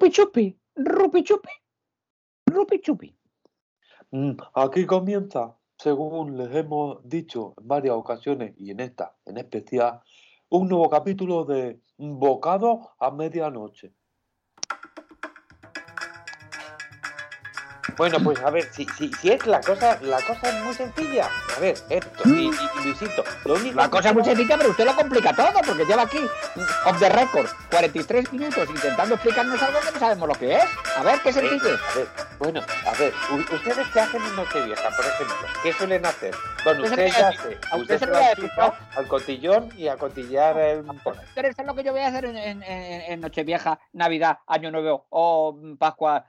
Rupi chupi, rupi chupi, rupi chupi. Mm, Aquí comienza, según les hemos dicho en varias ocasiones y en esta en especial, un nuevo capítulo de Bocado a medianoche. Bueno, pues a ver, si, si, si es la cosa, la cosa es muy sencilla. A ver, esto y, y- y Luisito, lo único La cosa es muy sencilla, pero usted lo complica todo, porque lleva aquí, off the record, 43 minutos intentando explicarnos algo que no sabemos lo que es. A ver, ¿qué Eh, sencillo? a ver, bueno, a ver, ustedes qué hacen en Nochevieja, por ejemplo, ¿qué suelen hacer? Bueno, Usted se ustedes lo voy a ya sé, a usted usted se se lo va voy a a decir, chutar al cotillón y a cotillar el. Pero eso es lo que yo voy a hacer en, en- en- en Nochevieja, Navidad, Año Nuevo o Pascua,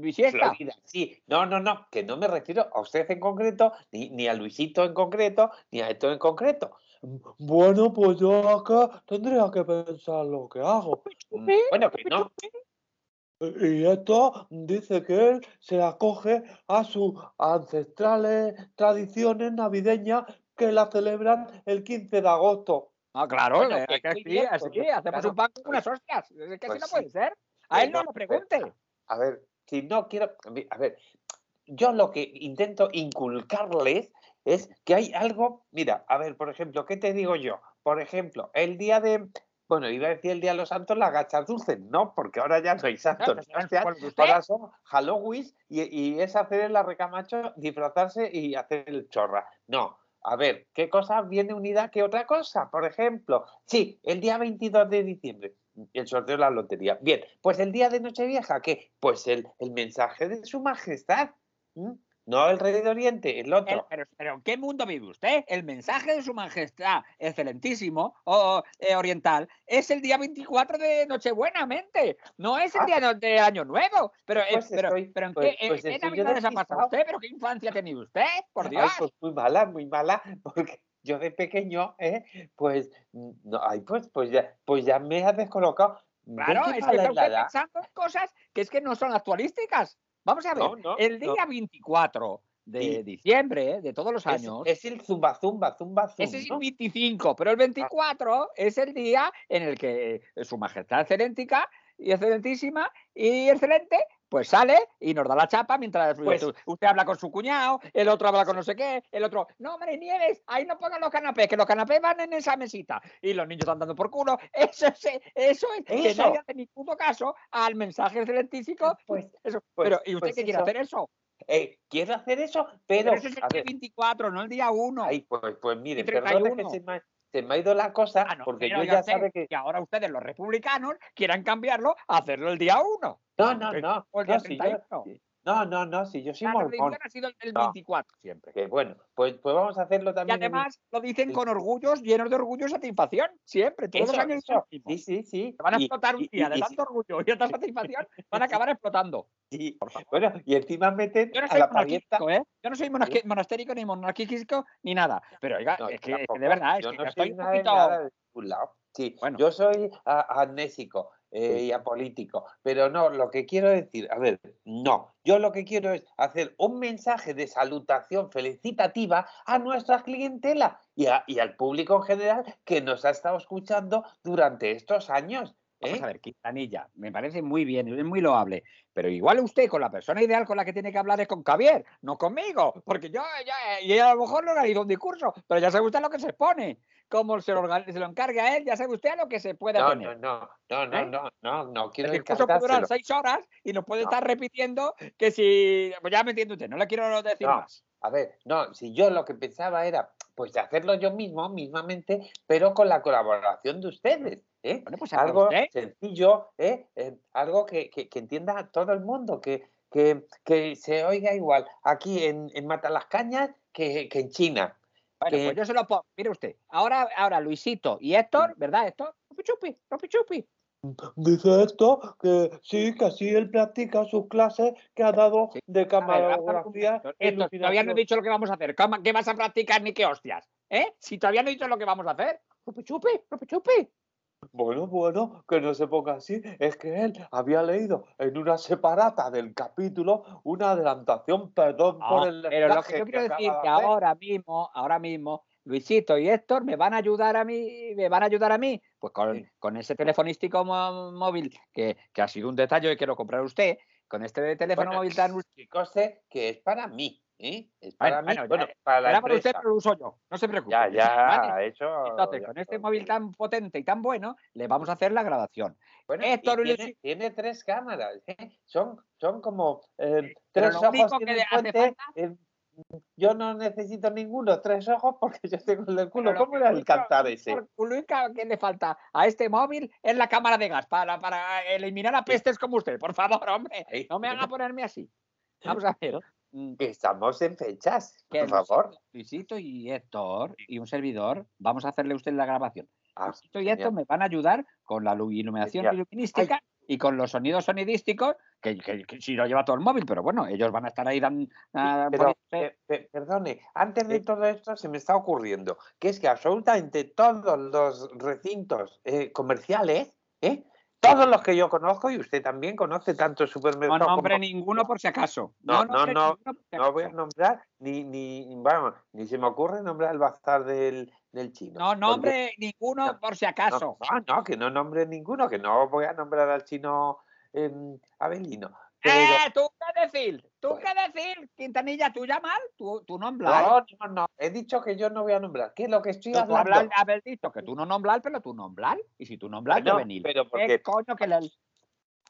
Bisiesta. Florida, sí. No, no, no, que no me refiero a usted en concreto, ni, ni a Luisito en concreto, ni a esto en concreto. Bueno, pues yo acá tendría que pensar lo que hago. Mm, Bueno, que no. Y esto dice que él se acoge a sus ancestrales tradiciones navideñas que la celebran el 15 de agosto. Ah, claro, Bueno, eh, pues que sí, bien, así, pues, hacemos claro, un pan con pues- unas hostias. Es que pues así no puede ser. A él no le pues, pregunte. A ver, si no quiero. A ver, yo lo que intento inculcarles es que hay algo. Mira, a ver, por ejemplo, ¿qué te digo yo? Por ejemplo, el día de. Bueno, iba a decir el día de los santos, las gachas dulces, no, porque ahora ya no hay santos. ahora son Halloween y, y es hacer en la recamacho, disfrazarse y hacer el chorra. No. A ver, ¿qué cosa viene unida que otra cosa? Por ejemplo, sí, el día 22 de diciembre, el sorteo de la lotería. Bien, pues el día de Nochevieja, ¿qué? Pues el, el mensaje de su majestad. No el rey de Oriente, el El- otro. pero, pero ¿en qué mundo vive usted? El mensaje de su majestad excelentísimo o eh, oriental es el día 24 de Nochebuena, mente. No es el Ah. día de Año Nuevo. Pero, eh, Pues pero, estoy- pero ¿en pues- qué, pues qué estoy yo navidades ha pasado usted? ¿Pero qué infancia ha tenido usted? Por Ay, Dios. pues muy mala, muy mala, porque yo de pequeño, ¿eh? pues, mm, no, ay, pues, pues, ya, pues ya me has descolocado. ¿Ven Claro, es que mala está es la usted edad? pensando en cosas que es que no son actualísticas. Vamos a ver, No, no, el día 24 de Sí. diciembre eh, de todos los años, es el zumba, zumba, zumba, zumba. ese es el 25, pero el 24 es el día en el que eh, su majestad excelentica y excelentísima y excelente pues sale y nos da la chapa mientras Pues- usted, habla con su cuñado, el otro habla con no sé qué, el otro, no, hombre, Nieves, ahí no pongan los canapés, que los canapés van en esa mesita y los niños están dando por culo. Eso es, eso es que nadie hace ni puto caso al mensaje excelentísimo. Pues, Eso. pues- pero, ¿y usted pues qué quiere eso. hacer eso? eh, quiero hacer eso, pero, Pero eso es el día ver, 24, no el día 1. ay, pues, pues mire, y perdone que 31. se me, se me ha ido la cosa, Ah, no, porque yo ya sé sabe que... que ahora ustedes, los republicanos, quieran cambiarlo a hacerlo el día 1. No, no, no, O el día no, si yo, 31. No, no, no, si yo soy La mormón, ha sido el, el No. 24 siempre. que bueno, pues, pues vamos a hacerlo Y también en un- además lo dicen con orgullos, llenos de orgullo y satisfacción, siempre, todos los Eso, años. eso. Sí, sí, sí. Se van a y- explotar un y- día y- de y- tanto orgullo y tanta satisfacción, van a acabar explotando. sí. Bueno, y encima meten Yo no a soy la parienta. monarquístico, ¿eh? Yo no soy monastérico ni monarquístico ni nada. Pero oiga, No, es, que, es que tampoco. de verdad, es yo que no estoy un de poquito. nada de ningún lado. Sí, Bueno. yo soy a- amnésico eh, y apolítico, pero no, lo que quiero decir, a ver, no, yo lo que quiero es hacer un mensaje de salutación felicitativa a nuestra clientela y, a- y al público en general que nos ha estado escuchando durante estos años. Vamos ¿eh? a ver, Quintanilla, me parece muy bien, es muy loable. Pero igual usted con la persona ideal con la que tiene que hablar es con Javier, no conmigo. Porque yo, ya, y a lo mejor no organizo un discurso, pero ya sabe usted a lo que se pone. Como se lo, se lo encarga a él, ya sabe usted a lo que se puede No, tener. no, no, no, no, ¿Eh? no, no, no quiero El discurso puede durar seis horas y nos puede No. estar repitiendo que si. Pues ya me entiende usted, no le quiero decir No. más. A ver, no, si yo lo que pensaba era, pues hacerlo yo mismo, mismamente, pero con la colaboración de ustedes, ¿eh? Bueno, pues Algo usted. sencillo, ¿eh? Eh, algo que, que- que entienda todo el mundo, que, que, que se oiga igual aquí en, en Matalascañas que, que en China. Bueno, que- pues yo se lo pongo. Mire usted, ahora, ahora Luisito y Héctor, ¿verdad, Héctor? Ropi chupi, ropi chupi. Dice esto que sí, que así él practica sus clases que ha dado Sí. de ver, ver camarografía. Héctor, todavía no he dicho lo que vamos a hacer. ¿Cómo- ¿Qué vas a practicar ni qué hostias? ¿Eh? Si todavía no he dicho lo que vamos a hacer. Ropi chupi, ropi chupi. Bueno, bueno, que no se ponga así. Es que él había leído en una separata del capítulo una adelantación, perdón por No, el pero lo que yo quiero decir que de ahora mismo, ahora mismo, Luisito y Héctor me van a ayudar a mí, me van a ayudar a mí, pues con, Sí. con ese telefonístico móvil que, que ha sido un detalle que quiero comprar usted, con este teléfono Bueno, móvil tan conste que es para mí, ¿eh? Es Bueno, para mí. bueno, ya- para la usted, pero lo uso yo, no se preocupe. Ya, ya, ¿vale? eso. Entonces, ya con este móvil tan potente y tan bueno, le vamos a hacer la grabación. Bueno, Héctor, tiene, Luis- tiene tres cámaras, ¿eh? son, son como eh, Pero tres ojos único que le hace falta- eh, yo no necesito ninguno, tres ojos porque yo tengo el del culo. Pero ¿Cómo era el cantar ese? Lo único que le falta a este móvil es la cámara de gas para, para eliminar a pestes como usted. Por favor, hombre, no me haga ponerme así. Vamos a ver. Mm, Estamos en fechas, por favor. Luisito- y Héctor y un servidor, vamos a hacerle a usted la grabación. Ah, Luisito y Héctor me van a ayudar con la lu- iluminación Genial. iluminística y con los sonidos sonidísticos, que, que- que si lo lleva todo el móvil, pero bueno, ellos van a estar ahí dando... Pero, pe- pe- perdone, antes de todo esto se me está ocurriendo que es que absolutamente todos los recintos eh, comerciales, ¿eh? Todos los que yo conozco y usted también conoce tanto no supermercados nombre como ninguno por si acaso. No, no, nombre no, si no voy a nombrar ni ni vamos, ni se me ocurre nombrar el bazar del, del chino. No porque- nombre ninguno no, por si acaso. No, no, que no nombre ninguno, que no voy a nombrar al chino em, Abelino. ¡Eh! ¿Tú qué decir? ¿Tú Bueno. qué decir? Quintanilla, ¿tú mal? ¿Tú, tú nombrar? no, no, no, he dicho que yo no voy a nombrar. ¿Qué es lo que estoy hablando? hablar, haber dicho que tú no nombrar, pero tú nombrar. Y si tú nombrar, yo venir. pero ¿Qué coño que le...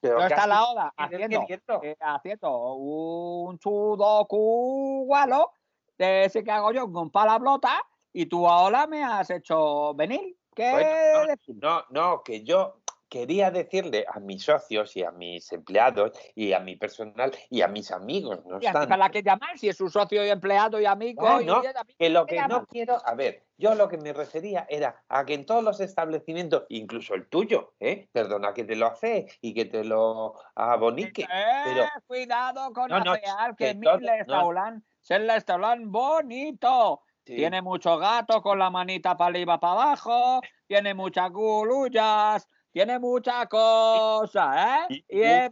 pero Yo está la oda haciendo, eh, haciendo un sudoku gualo de ese que hago yo con palablota y tú ahora me has hecho venir. ¿Qué Bueno? No, no, que yo quería decirle a mis socios y a mis empleados y a mi personal y a mis amigos, no Y a ti obstante, para la que llamar, si es su socio y empleado y amigo. Ah, y no, ella también que lo que llama. no quiero, a ver, yo lo que me refería era a que en todos los establecimientos, incluso el tuyo, ¿eh? perdona que te lo hace y que te lo abonique, Eh, pero- cuidado con No, no, afear, que, que mi restaurante es el restaurante bonito. sí, Tiene mucho gato con la manita para arriba para abajo, tiene muchas gulullas, tiene mucha cosa, ¿eh? y, Y, y un es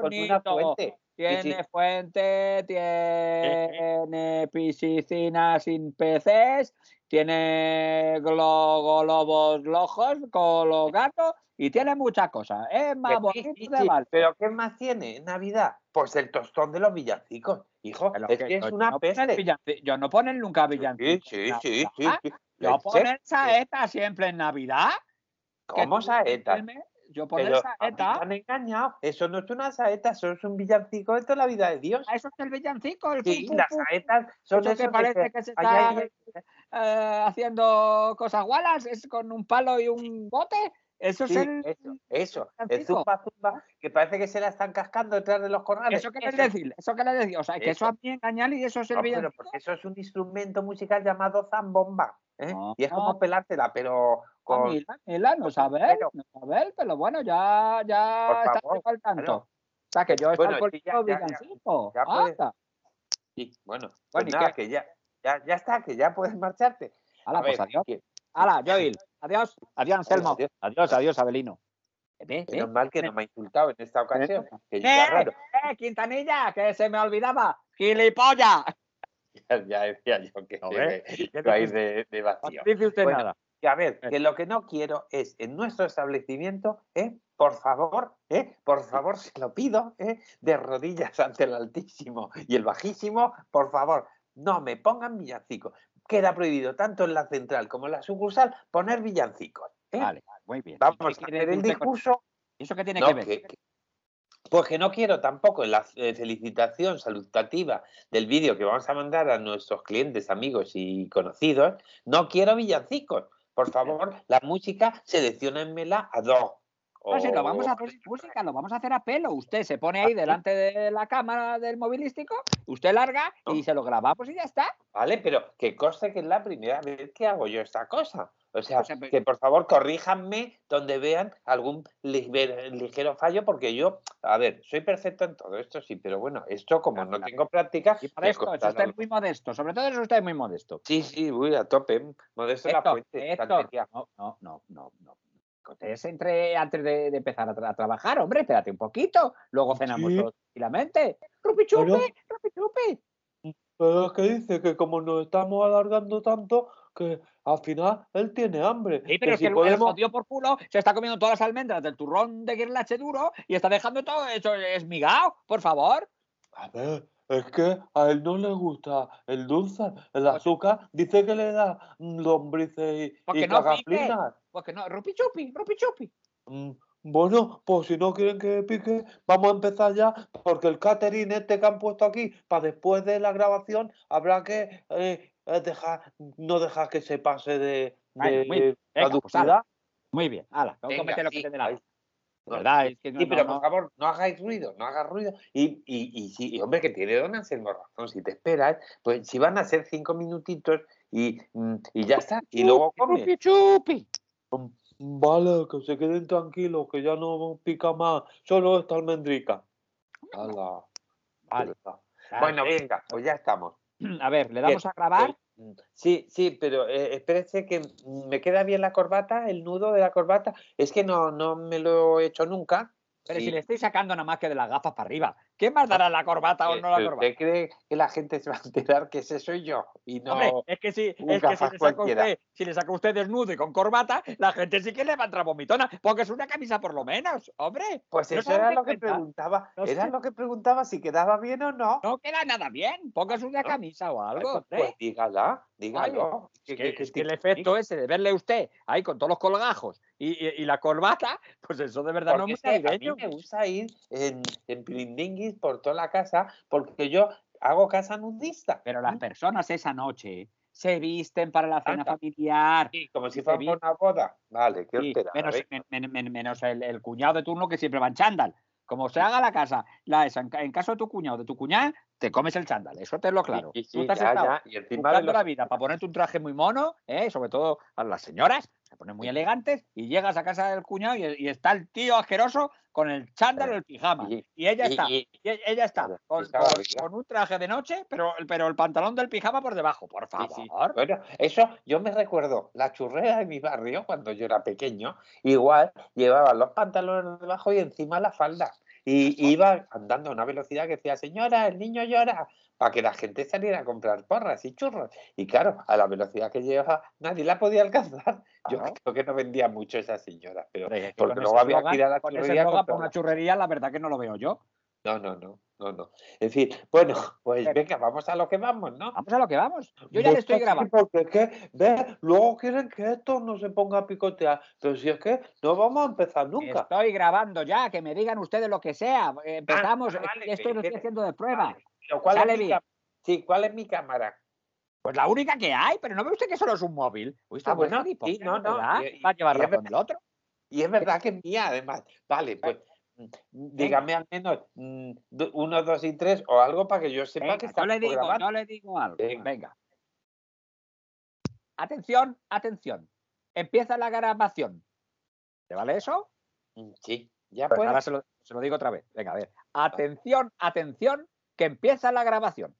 bonito. Tiene sí. fuente, tiene piscina sin peces, tiene glo- globos rojos con los gatos y tiene muchas cosas. Es más sí, bonito sí, de sí, Valpo. Pero ¿qué más tiene en Navidad? Pues el tostón de los villancicos, hijo, Pero es que que es una no peste. Yo no ponen nunca Sí, villancicos. sí, sí, sí, Navidad. sí. Yo ponen saeta siempre en Navidad. Que ¿Cómo saeta? Yo poner Pero saeta. han engañado. Eso no es una saeta, eso es un villancico de toda la vida de Dios. Ah, Eso es el villancico, el Sí, las saetas son eso que parece se- que se ahí está hay- eh, haciendo cosas gualas, es con un palo y un bote. Eso sí, es el. eso, eso, el zumba zumba, que parece que se la están cascando detrás de los corrales. Eso que le decir, eso que le decir. O sea, que eso Eso. a mí engañar y eso es el No, pero porque eso es un instrumento musical llamado zambomba. ¿eh? No, y es como no. pelártela, pero Ah, con. Mila, Mila, no con saber, pero- no saber, pero bueno, ya, ya está al tanto. claro. O sea, que yo Bueno, estoy sí, ya- ya- ya- puedes-. Sí, bueno, pues Bueno, ¿y nada, que ya, ya, ya está, que ya puedes marcharte. A pues ver, adiós. Que- Hala, Joel. Adiós. Adiós, Anselmo. adiós. Adiós, adiós, Abelino. Ve. Menos mal que no me ha insultado en esta ocasión. Que ¡Eh, raro. eh, Quintanilla! Que se me olvidaba. ¡Gilipollas! Ya, ya decía yo que A ver, se ¿qué iba a ir dice de, de No vacío. dice usted Bueno, nada. Y a ver, Eh. que lo que no quiero es en nuestro establecimiento, ¿eh? por favor, ¿eh? por favor, se lo pido, ¿eh? de rodillas ante el altísimo y el bajísimo, por favor, no me pongan villancicos. Queda prohibido tanto en la central como en la sucursal poner villancicos. ¿eh? Vale, muy bien. ¿Y Vamos a hacer el discurso. ¿Eso qué tiene No, que ver? que- que- pues que no quiero tampoco en la eh, felicitación salutativa del vídeo que vamos a mandar a nuestros clientes, amigos y conocidos, no quiero villancicos. Por favor, la música seleccionenmela a dos. No, si lo vamos a hacer sin música, lo vamos a hacer a pelo. Usted se pone ahí delante de la cámara del movilístico, usted larga y se lo grabamos y ya está. Vale, pero que conste que es la primera vez que hago yo esta cosa. O sea, sea, pe- que por favor corríjanme donde vean algún liger- ligero fallo, porque yo, a ver, soy perfecto en todo esto, sí, pero bueno, esto como no tengo práctica. Y me esto, es usted muy modesto. Sobre todo es usted muy modesto. Sí, sí, voy a tope. Modesto la fuente. No, no, no, no, Cotés entre antes de, de empezar a, tra- a trabajar, hombre, espérate un poquito. Luego cenamos Sí. todos tranquilamente. ¡Rupi chupi! Claro. ¡Rupi chupi! Pero es que dice que como nos estamos alargando tanto, que al final él tiene hambre. Sí, pero que es si que el- el podemos- jodido por culo se está comiendo todas las almendras del turrón de guirlache duro y está dejando todo eso esmigado, por favor. A ver, es que a él no le gusta el dulce, el Pues- azúcar, dice que le da lombrices y, Porque y no pique. cagaplinas. Pues no, rupi chupi, rupi chupi. Mm, Bueno, pues si no quieren que pique, vamos a empezar ya, porque el catering este que han puesto aquí, para después de la grabación, habrá que eh, eh, dejar, no dejar que se pase de, de muy bien. Venga, pues caducidad. Muy bien, ala, vamos a meter lo que sí, verdad, es que no, Sí, pero no. por favor, no hagáis ruido, no hagas ruido. Y, y, y, sí, y, hombre, que tiene don Anselmo razón, si te esperas, pues si van a ser cinco minutitos y, mm, y ya está, y luego comes. Rupi chupi. Vale, que se queden tranquilos, que ya no pica más, solo esta almendrica. Ala, Vale. Bueno, venga, pues ya estamos. A ver, le damos a grabar. Mm, Sí, sí, pero eh, espérese que mm, me queda bien la corbata, el nudo de la corbata. Es que no, no me lo he hecho nunca. Pero Sí. si le estoy sacando nada más que de las gafas para arriba. ¿Qué más dará la corbata o no la corbata? ¿Usted cree que la gente se va a enterar que ese soy yo? Y no. Hombre, es que si, un es que si gafas le saca usted, si le saca usted desnudo y con corbata, la gente sí que le va a entrar vomitona, porque es una camisa por lo menos, hombre. Pues ¿No eso era lo que cuenta? preguntaba. No Era sé. lo que preguntaba si quedaba bien o no. No queda nada bien, póngase una ¿No? camisa o algo, pues, pues dígala, dígalo. Es Que- que, que- es que el efecto ese de verle usted ahí con todos los colgajos y, y- y la corbata, pues eso de verdad no Porque muy que a mí me gusta ir en, en por toda la casa porque yo hago casa nudista. Pero las personas esa noche se visten para la cena Anda. familiar. Sí, como si fuera una boda. Vale, qué Sí, menos men- men- men- menos el, el cuñado de turno que siempre va en chándal. Como se haga la casa, la esa, en, ca- en caso de tu cuñado de tu cuñada, te comes el chándal. Eso te lo claro. Sí, sí, Tú te has ya, estado ya, Y encima de los la vida para ponerte un traje muy mono, ¿eh? sobre todo a las señoras, se ponen muy elegantes, y llegas a casa del cuñado y, y está el tío asqueroso con el chándal o el pijama. y- Y ella está, y- e- ella está con, un traje de noche, pero, pero el pantalón del pijama por debajo, por favor. sí. Bueno, eso yo me recuerdo, la churrera de mi barrio, cuando yo era pequeño, igual llevaba los pantalones debajo y encima la falda. Y iba andando a una velocidad que decía, señora, el niño llora, para que la gente saliera a comprar porras y churros. Y claro, a la velocidad que llevaba, nadie la podía alcanzar. Yo creo que no vendía mucho esa señora, pero porque con luego había que ir a la con churrería para comprarla. una churrería, la verdad que no lo veo yo. No, no, no, no, no. En fin, bueno, pues Pero- venga, vamos a lo que vamos, ¿no? Vamos a lo que vamos. Yo ya le estoy grabando. Porque es que, ve, luego quieren que esto no se ponga a picotear. Pero si es que no vamos a empezar nunca. Estoy grabando ya, que me digan ustedes lo que sea. Empezamos, ah, vale, esto lo estoy haciendo de prueba. Vale, ¿cuál es Sale mi bien. Sí, ¿cuál es mi cámara? Pues la única que hay, pero no ve usted que solo es un móvil. Ah, bueno, sí, no, no, Va a llevar y es razón el otro. Y es verdad que es mía, además. Vale, pues dígame al menos mm, uno, dos y tres o algo para que yo sepa Venga, que está le digo, yo le digo algo. Venga. Venga. Atención, atención. Empieza la grabación. ¿Te vale eso? Mm, Sí, ya Pues pues. ahora se lo, se lo digo otra vez. Venga, a ver. Atención, atención, que empieza la grabación.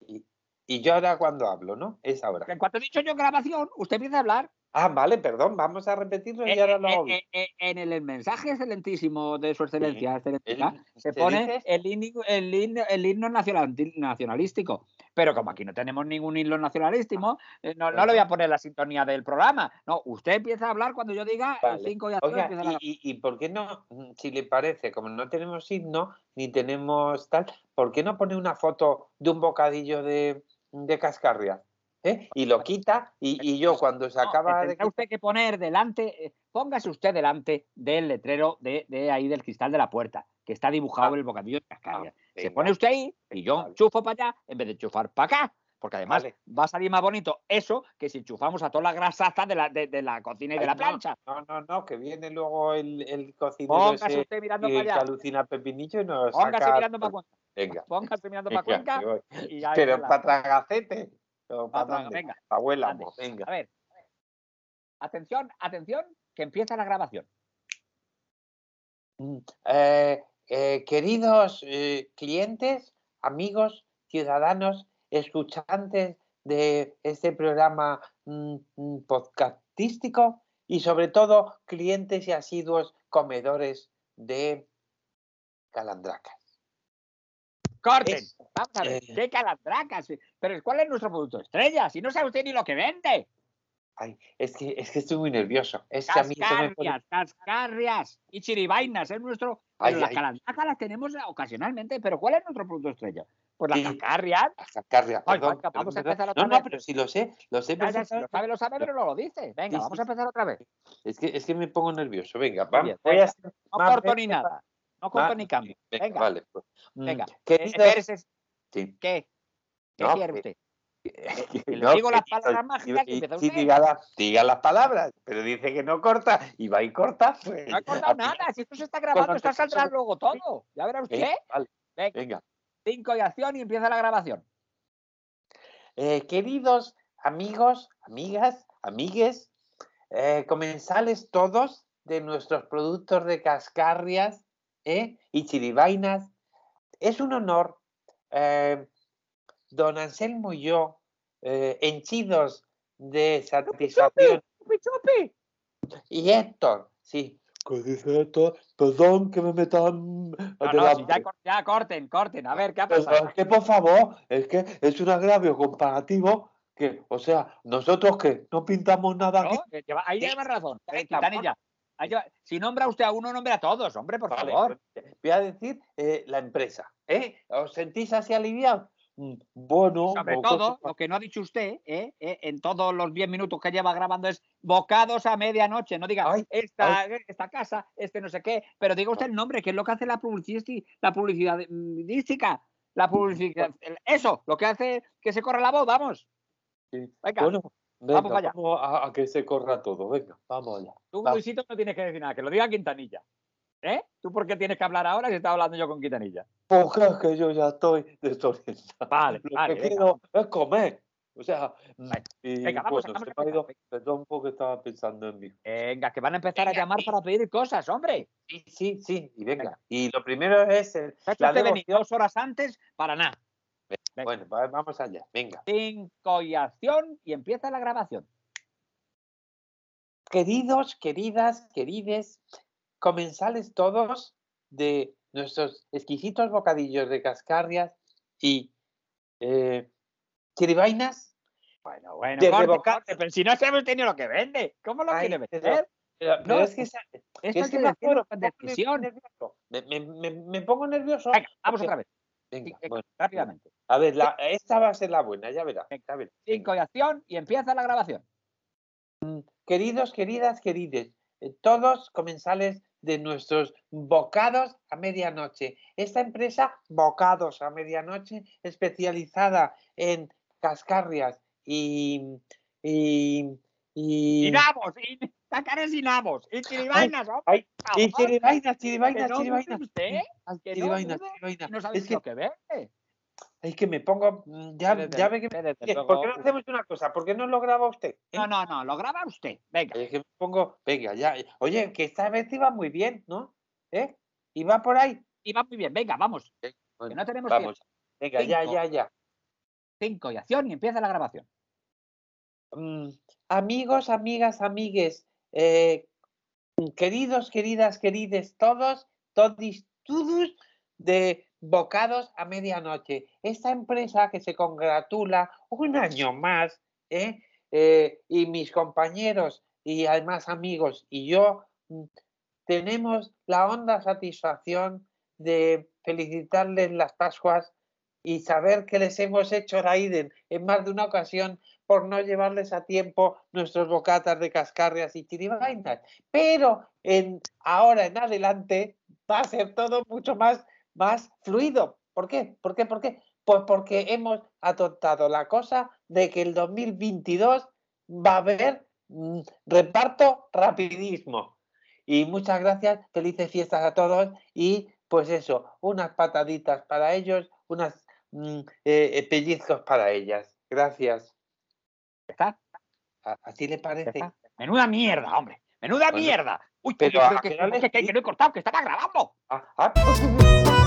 Y, y yo ahora cuando hablo, ¿no? Es ahora. En cuanto he dicho yo grabación, usted empieza a hablar. Ah, vale, perdón, vamos a repetirlo y Eh, ahora lo eh, hago. eh, eh, en el mensaje excelentísimo de su excelencia, El- se ¿se pone el himno, el himno, el himno nacional- nacionalístico. Pero como aquí no tenemos ningún himno nacionalístico, eh, no, no le voy a poner la sintonía del programa. No, usted empieza a hablar cuando yo diga Vale. 5 y a Oiga, empieza la- y, y, y por qué no, si le parece, como no tenemos himno, ni tenemos tal, ¿por qué no pone una foto de un bocadillo de, de cascarria? ¿Eh? Y lo quita y, y yo cuando se No, acaba me de... usted que poner delante, eh, póngase usted delante del letrero de, de ahí del cristal de la puerta, que está dibujado Ah. el bocadillo de cascarria. Se venga. pone usted ahí y yo Vale. enchufo para allá en vez de enchufar para acá. Porque además Vale. va a salir más bonito eso que si enchufamos a toda la grasaza de la, de, de la cocina y de la no, plancha. No, no, no, que viene luego el, el cocinero Póngase ese usted mirando que, para allá. alucina pepinillo y nos Póngase saca... mirando para. Venga, Póngase mirando para Cuenca. Pero para tragacete. O Pa' ¿Para traga- dónde? venga, Abuela, venga. A ver. Atención, atención, que empieza la grabación. Mm, eh, eh, queridos eh, clientes, amigos, ciudadanos, escuchantes de este programa mm, mm, podcastístico y sobre todo clientes y asiduos comedores de calandracas. ¡Corten! Es- Vamos a ver, eh. qué calandracas. Pero ¿cuál es nuestro producto estrella? Si no sabe usted ni lo que vende. Ay, es que, es que estoy muy nervioso. Es que a mí eso me pone- Cascarrias, cascarrias y chiribainas es nuestro. Ay, pero las calandacas las tenemos ocasionalmente, pero ¿cuál es nuestro producto estrella? Pues las cascarrias. Las cascarrias, perdón, venga, vamos a empezar otra No, vez. no, pero si lo sé, lo sé Ya, ya, si lo sabe, lo sabe, pero no lo dice. Venga, Sí, vamos sí, a empezar otra vez. Es que, es que me pongo nervioso. Venga, vamos. bien, Voy venga. a ser No corto ni nada. No corto Ah, ni cambio. Venga, Venga, vale. pues. Mm, venga. Eh, espérese, sí. ¿Qué? ¿Qué No, quiere usted? que que le no, digo las palabras mágicas y y- usted. diga, la- diga las palabras, pero dice que no corta y va y corta. Pues, No he cortado nada. Si esto se está grabando, esto antes- saldrá luego todo. Ya verá usted. Eh, vale, Venga, venga. cinco y acción y empieza la grabación. Eh, queridos amigos, amigas, amigues, eh, comensales todos de nuestros productos de cascarrias ¿eh? y chiribainas, es un honor, eh, don Anselmo y yo, eh, henchidos de satisfacción, ¡Chupi, chupi! y Héctor, sí. ¿Qué dice Héctor? Perdón que me metan No, no, si ya, cor- ya corten, corten. A ver, ¿qué ha Pero pasado? es que, por favor, es que es un agravio comparativo que, o sea, nosotros que no pintamos nada aquí. No, lleva- ahí lleva razón. Venga, Quintanilla, Si nombra usted a uno, nombra a todos, hombre, por Vale, favor. pues, voy a decir eh, la empresa. ¿eh? ¿Os sentís así aliviados? Mm, Bueno, Sobre poco todo, lo que no ha dicho usted, ¿eh? Eh, en todos los 10 minutos que lleva grabando es bocados a medianoche. No diga Ay, esta, esta casa, este no sé qué, pero diga usted el nombre, que es lo que hace la publicisti- la. La publicidad, eso, lo que hace que se corra la voz, vamos. Venga, Bueno, venga, para allá. vamos a, a que se corra todo. Venga, vamos allá. tú, va. Luisito, no tienes que decir nada, que lo diga Quintanilla. ¿Eh? ¿Tú por qué tienes que hablar ahora si estaba hablando yo con Quintanilla? Porque es que yo ya estoy desorientado. Vale, Lo vale, que venga. quiero es comer. O sea, Venga, y venga, vamos, bueno, vamos se a me ha ido, perdón porque estaba pensando en mí. Venga, que van a empezar a llamar sí. para pedir cosas, hombre. Sí, sí, sí, y venga. Venga. Y lo primero es el, ¿Se ha hecho la devoción. dos horas antes para nada? Venga. Bueno, va- vamos allá, venga. Cinco y acción y empieza la grabación. Queridos, queridas, querides, comensales todos de nuestros exquisitos bocadillos de cascarrias y eh, chiribainas. Bueno, bueno, Desde corte, corte, pero si no sabe usted ni lo que vende, ¿cómo lo Ay, quiere vender? Pero, pero No, es que, esa- Esto es que me me pongo decisión. nervioso. Me, pongo nervioso. Venga, vamos otra vez, Venga, sí, bueno, rápidamente. a ver, la- esta va a ser la buena, ya verá. Venga. ya verá. Cinco y acción y empieza la grabación. Queridos, queridas, querides, eh, todos comensales de nuestros bocados a medianoche. Esta empresa, Bocados a medianoche, especializada en cascarrias y... y, y, ¡Sinamos! Y tacares sinamos. Y chiribainas, hombre, ay, y que chiribainas, no dude chiribainas. usted, que no que no sabe Es que, lo que vende. es que me pongo... mm, Ya, Desde- ya ve que... luego- ¿Por qué no hacemos una cosa? ¿Por qué no lo graba usted? eh? No, no, no, lo graba usted. Venga. Es que me pongo... Venga, ya. Oye, que esta vez iba muy bien, ¿no? ¿Eh? ¿Iba por ahí? Va muy bien, venga, vamos. Que Bueno, no tenemos Vamos. Venga, ya, Cinco. ya, ya. Cinco y acción y empieza la grabación. Mm, amigos, amigas, amigues, eh, queridos, queridas, querides, todos, todis, todos de Bocados a medianoche. Esta empresa que se congratula un año más, ¿eh? Eh, y mis compañeros y además amigos y yo tenemos la honda satisfacción de felicitarles las Pascuas y saber que les hemos hecho raíden en más de una ocasión por no llevarles a tiempo nuestros bocatas de cascarrias y chiribainas. Pero en, ahora en adelante va a ser todo mucho más, más fluido. ¿Por qué? ¿Por qué? ¿Por qué? Pues porque hemos adoptado la cosa de que el 2022 va a haber mm, reparto rapidismo. Y muchas gracias, felices fiestas a todos y pues eso, unas pataditas para ellos, unas mm, eh, eh, pellizcos para ellas. Gracias. ¿Está? ¿A- ¿Así le ¿Ya parece? está? Menuda mierda, hombre. Menuda Bueno, mierda. Uy, pero oye, ¿a pero qué que, que- que- que no he cortado, que estaba grabando. Ah, ah,